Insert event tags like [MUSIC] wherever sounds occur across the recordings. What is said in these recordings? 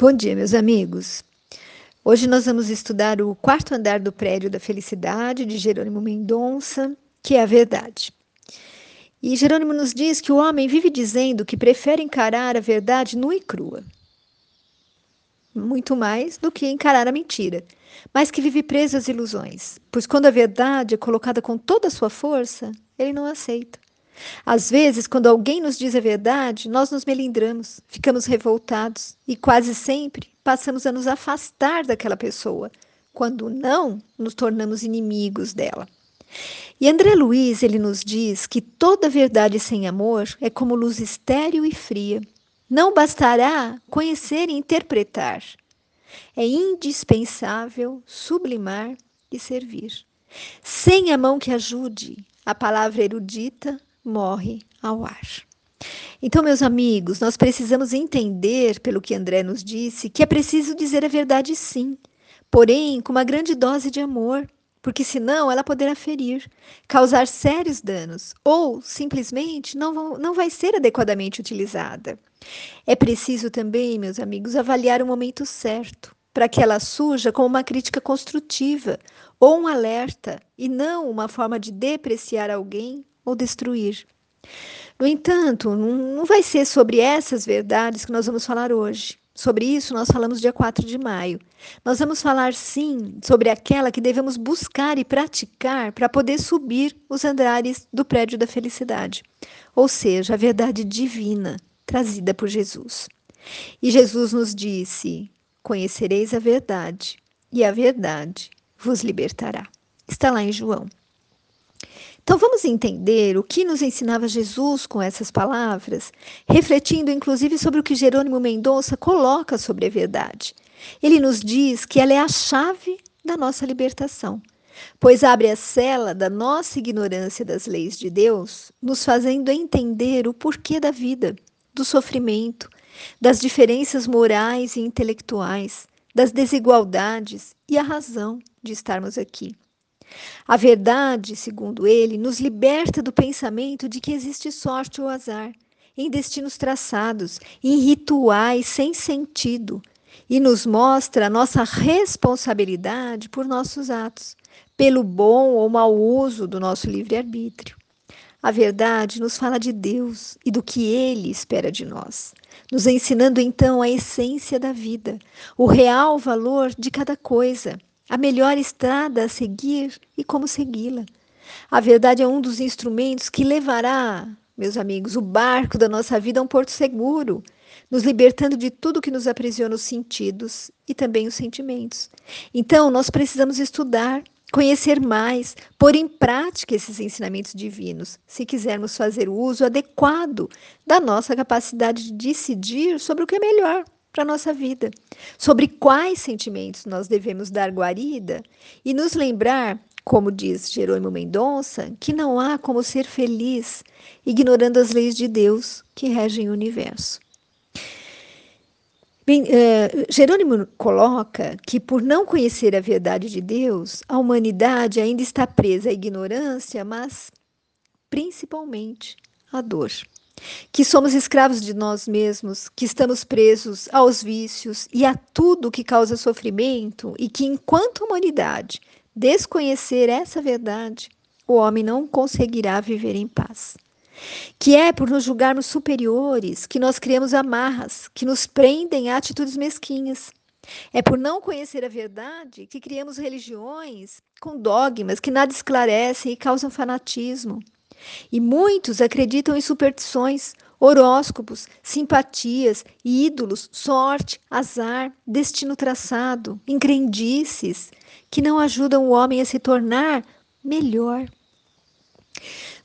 Bom dia, meus amigos. Hoje nós vamos estudar o quarto andar do prédio da felicidade de Jerônimo Mendonça, que é a verdade. E Jerônimo nos diz que o homem vive dizendo que prefere encarar a verdade nua e crua, muito mais do que encarar a mentira, mas que vive preso às ilusões, pois quando a verdade é colocada com toda a sua força, ele não aceita. Às vezes, quando alguém nos diz a verdade, nós nos melindramos, ficamos revoltados e quase sempre passamos a nos afastar daquela pessoa. Quando não, nos tornamos inimigos dela. E André Luiz, ele nos diz que toda verdade sem amor é como luz estéril e fria. Não bastará conhecer e interpretar. É indispensável sublimar e servir. Sem a mão que ajude, a palavra erudita morre ao ar. Então, meus amigos, nós precisamos entender, pelo que André nos disse, que é preciso dizer a verdade sim, porém com uma grande dose de amor, porque senão ela poderá ferir, causar sérios danos ou simplesmente não, não vai ser adequadamente utilizada. É preciso também, meus amigos, avaliar o momento certo para que ela surja como uma crítica construtiva ou um alerta e não uma forma de depreciar alguém ou destruir. No entanto, não vai ser sobre essas verdades que nós vamos falar hoje. Sobre isso, nós falamos dia 4 de maio. Nós vamos falar, sim, sobre aquela que devemos buscar e praticar para poder subir os andares do prédio da felicidade, ou seja, a verdade divina trazida por Jesus. E Jesus nos disse: Conhecereis a verdade, e a verdade vos libertará. Está lá em João. Então vamos entender o que nos ensinava Jesus com essas palavras, refletindo inclusive sobre o que Jerônimo Mendonça coloca sobre a verdade. Ele nos diz que ela é a chave da nossa libertação, pois abre a cela da nossa ignorância das leis de Deus, nos fazendo entender o porquê da vida, do sofrimento, das diferenças morais e intelectuais, das desigualdades e a razão de estarmos aqui. A verdade, segundo ele, nos liberta do pensamento de que existe sorte ou azar, em destinos traçados, em rituais sem sentido, e nos mostra a nossa responsabilidade por nossos atos, pelo bom ou mau uso do nosso livre-arbítrio. A verdade nos fala de Deus e do que Ele espera de nós, nos ensinando então a essência da vida, o real valor de cada coisa a melhor estrada a seguir e como segui-la. A verdade é um dos instrumentos que levará, meus amigos, o barco da nossa vida a um porto seguro, nos libertando de tudo que nos aprisiona os sentidos e também os sentimentos. Então, nós precisamos estudar, conhecer mais, pôr em prática esses ensinamentos divinos, se quisermos fazer o uso adequado da nossa capacidade de decidir sobre o que é melhor para nossa vida, sobre quais sentimentos nós devemos dar guarida e nos lembrar, como diz Jerônimo Mendonça, que não há como ser feliz ignorando as leis de Deus que regem o universo. Bem, uh, Jerônimo coloca que, por não conhecer a verdade de Deus, a humanidade ainda está presa à ignorância, mas principalmente à dor que somos escravos de nós mesmos, que estamos presos aos vícios e a tudo que causa sofrimento e que, enquanto humanidade, desconhecer essa verdade, o homem não conseguirá viver em paz. Que é por nos julgarmos superiores que nós criamos amarras que nos prendem a atitudes mesquinhas. É por não conhecer a verdade que criamos religiões com dogmas que nada esclarecem e causam fanatismo. E muitos acreditam em superstições, horóscopos, simpatias, ídolos, sorte, azar, destino traçado, increndices, que não ajudam o homem a se tornar melhor.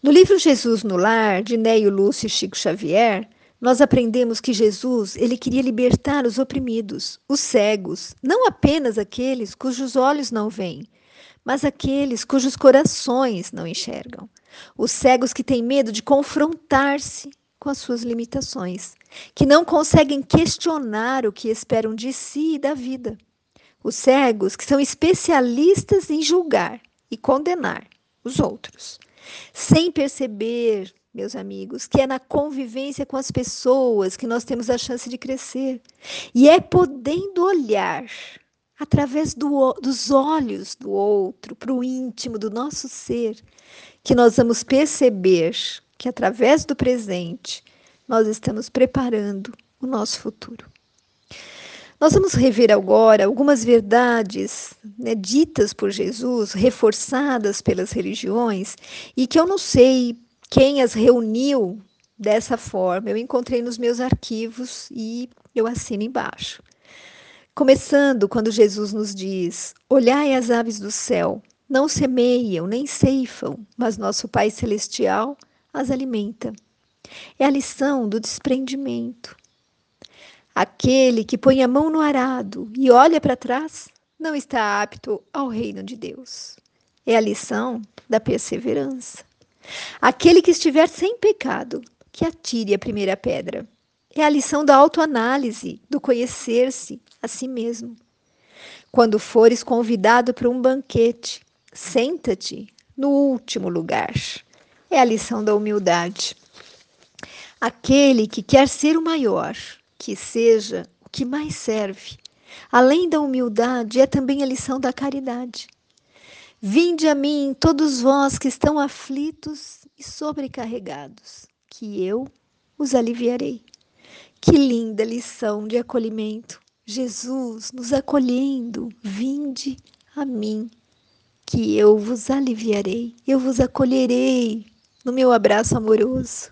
No livro Jesus no Lar, de Neio Lúcio e Chico Xavier, nós aprendemos que Jesus, ele queria libertar os oprimidos, os cegos, não apenas aqueles cujos olhos não veem, mas aqueles cujos corações não enxergam. Os cegos que têm medo de confrontar-se com as suas limitações, que não conseguem questionar o que esperam de si e da vida. Os cegos que são especialistas em julgar e condenar os outros, sem perceber meus amigos, que é na convivência com as pessoas que nós temos a chance de crescer. E é podendo olhar através do, dos olhos do outro, para o íntimo do nosso ser, que nós vamos perceber que através do presente nós estamos preparando o nosso futuro. Nós vamos rever agora algumas verdades né, ditas por Jesus, reforçadas pelas religiões, e que eu não sei quem as reuniu dessa forma. Eu encontrei nos meus arquivos e eu assino embaixo. Começando quando Jesus nos diz: Olhai as aves do céu, não semeiam nem ceifam, mas nosso Pai Celestial as alimenta. É a lição do desprendimento. Aquele que põe a mão no arado e olha para trás não está apto ao reino de Deus. É a lição da perseverança. Aquele que estiver sem pecado, que atire a primeira pedra. É a lição da autoanálise, do conhecer-se a si mesmo. Quando fores convidado para um banquete, senta-te no último lugar. É a lição da humildade. Aquele que quer ser o maior, que seja o que mais serve. Além da humildade, é também a lição da caridade. Vinde a mim, todos vós que estão aflitos e sobrecarregados, que eu os aliviarei. Que linda lição de acolhimento! Jesus nos acolhendo, vinde a mim, que eu vos aliviarei, eu vos acolherei no meu abraço amoroso.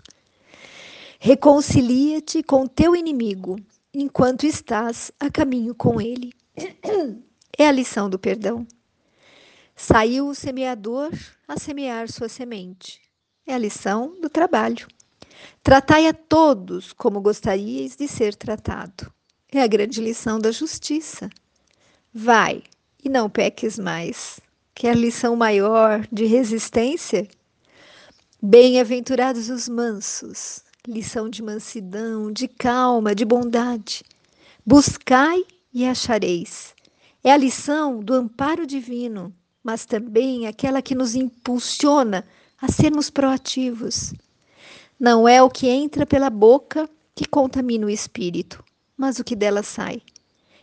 Reconcilia-te com teu inimigo enquanto estás a caminho com ele. [CLEARS THROAT] É a lição do perdão. Saiu o semeador a semear sua semente. É a lição do trabalho. Tratai a todos como gostaríeis de ser tratado. É a grande lição da justiça. Vai e não peques mais. Quer lição maior de resistência? Bem-aventurados os mansos, lição de mansidão, de calma, de bondade. Buscai e achareis. É a lição do amparo divino, mas também aquela que nos impulsiona a sermos proativos. Não é o que entra pela boca que contamina o espírito, mas o que dela sai.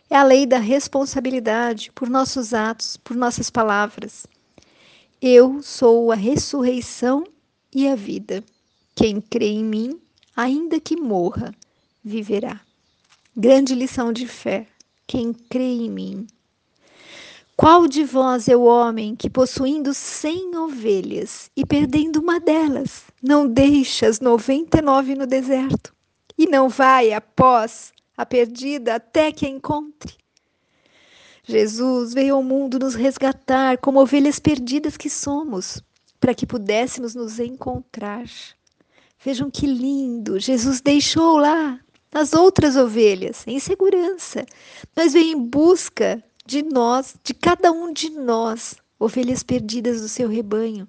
É a lei da responsabilidade por nossos atos, por nossas palavras. Eu sou a ressurreição e a vida. Quem crê em mim, ainda que morra, viverá. Grande lição de fé. Quem crê em mim. Qual de vós é o homem que, possuindo cem ovelhas e perdendo uma delas, não deixa as noventa e nove no deserto e não vai após a perdida até que a encontre. Jesus veio ao mundo nos resgatar como ovelhas perdidas que somos, para que pudéssemos nos encontrar. Vejam que lindo! Jesus deixou lá as outras ovelhas em segurança, mas veio em busca de nós, de cada um de nós, ovelhas perdidas do seu rebanho.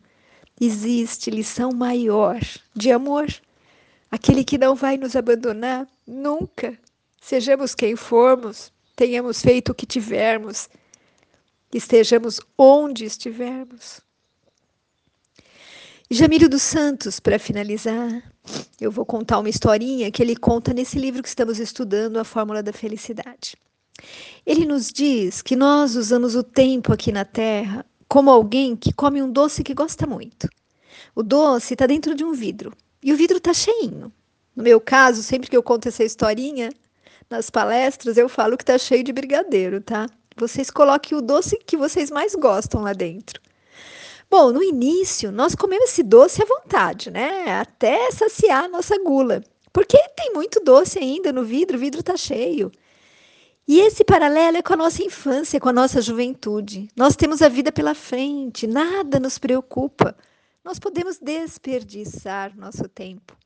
Existe lição maior de amor, aquele que não vai nos abandonar nunca. Sejamos quem formos, tenhamos feito o que tivermos, estejamos onde estivermos. Jamílio dos Santos, para finalizar, eu vou contar uma historinha que ele conta nesse livro que estamos estudando, A Fórmula da Felicidade. Ele nos diz que nós usamos o tempo aqui na Terra como alguém que come um doce que gosta muito. O doce está dentro de um vidro e o vidro está cheinho. No meu caso, sempre que eu conto essa historinha, nas palestras eu falo que tá cheio de brigadeiro, tá? Vocês coloquem o doce que vocês mais gostam lá dentro. Bom, no início nós comemos esse doce à vontade, né? Até saciar a nossa gula. Porque tem muito doce ainda no vidro, o vidro tá cheio. E esse paralelo é com a nossa infância, com a nossa juventude. Nós temos a vida pela frente, nada nos preocupa. Nós podemos desperdiçar nosso tempo.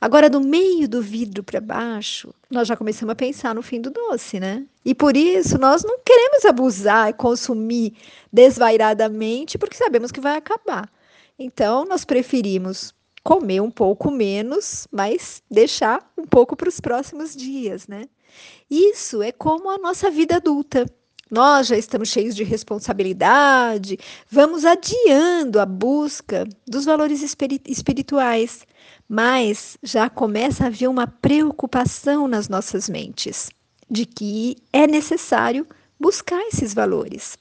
Agora, do meio do vidro para baixo, nós já começamos a pensar no fim do doce, né? E por isso nós não queremos abusar e consumir desvairadamente, porque sabemos que vai acabar. Então, nós preferimos comer um pouco menos, mas deixar um pouco para os próximos dias, né? Isso é como a nossa vida adulta. nós já estamos cheios de responsabilidade, vamos adiando a busca dos valores espirituais, mas já começa a haver uma preocupação nas nossas mentes de que é necessário buscar esses valores.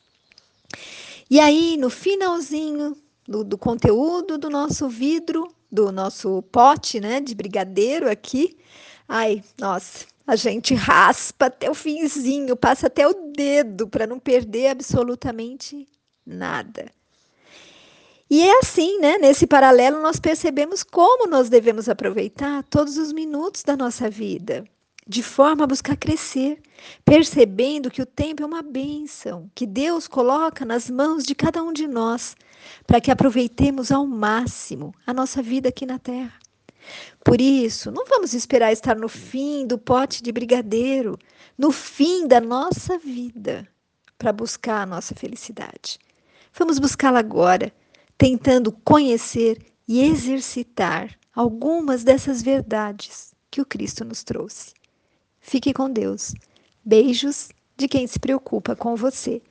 E aí, no finalzinho do, do conteúdo do nosso vidro, do nosso pote, né, de brigadeiro aqui, ai, nossa, a gente raspa até o finzinho, passa até o dedo para não perder absolutamente nada. E é assim, né? Nesse paralelo, nós percebemos como nós devemos aproveitar todos os minutos da nossa vida, de forma a buscar crescer, percebendo que o tempo é uma bênção que Deus coloca nas mãos de cada um de nós, para que aproveitemos ao máximo a nossa vida aqui na Terra. Por isso, não vamos esperar estar no fim do pote de brigadeiro, no fim da nossa vida, para buscar a nossa felicidade. Vamos buscá-la agora, tentando conhecer e exercitar algumas dessas verdades que o Cristo nos trouxe. Fique com Deus. Beijos de quem se preocupa com você.